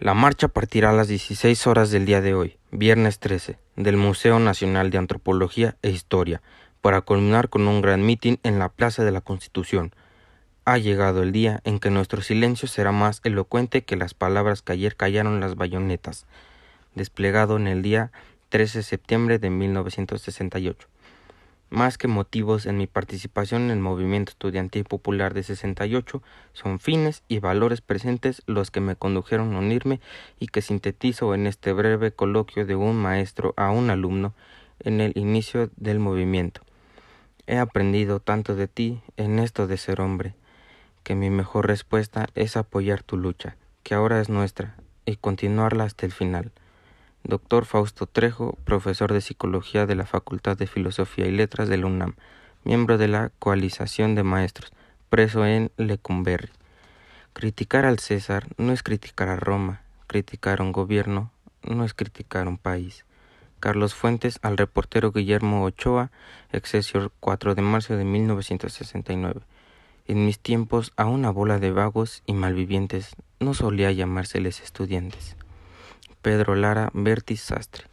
La marcha partirá a las 16 horas del día de hoy, viernes 13, del Museo Nacional de Antropología e Historia, para culminar con un gran mitin en la Plaza de la Constitución. Ha llegado el día en que nuestro silencio será más elocuente que las palabras que ayer callaron las bayonetas, desplegado en el día 13 de septiembre de 1968 más que motivos en mi participación en el movimiento estudiantil popular de 68, son fines y valores presentes los que me condujeron a unirme y que sintetizo en este breve coloquio de un maestro a un alumno en el inicio del movimiento. He aprendido tanto de ti en esto de ser hombre, que mi mejor respuesta es apoyar tu lucha, que ahora es nuestra, y continuarla hasta el final. Doctor Fausto Trejo, profesor de Psicología de la Facultad de Filosofía y Letras de la UNAM, miembro de la Coalización de Maestros, preso en Lecumberri. Criticar al César no es criticar a Roma, criticar a un gobierno no es criticar un país. Carlos Fuentes al reportero Guillermo Ochoa, Excesior 4 de marzo de 1969. En mis tiempos a una bola de vagos y malvivientes no solía llamárseles estudiantes. Pedro Lara Bertis Sastre.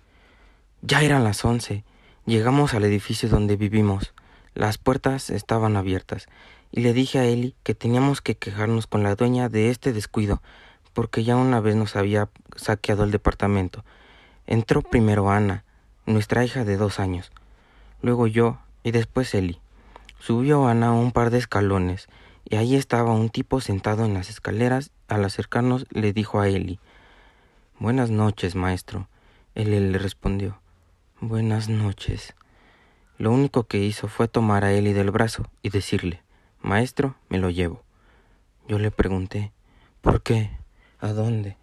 Ya eran las once. Llegamos al edificio donde vivimos. Las puertas estaban abiertas y le dije a Eli que teníamos que quejarnos con la dueña de este descuido, porque ya una vez nos había saqueado el departamento. Entró primero Ana, nuestra hija de dos años, luego yo y después Eli. Subió Ana un par de escalones y ahí estaba un tipo sentado en las escaleras. Al acercarnos le dijo a Eli Buenas noches, maestro. Él le respondió. Buenas noches. Lo único que hizo fue tomar a Eli del brazo y decirle, Maestro, me lo llevo. Yo le pregunté, ¿por qué? ¿A dónde?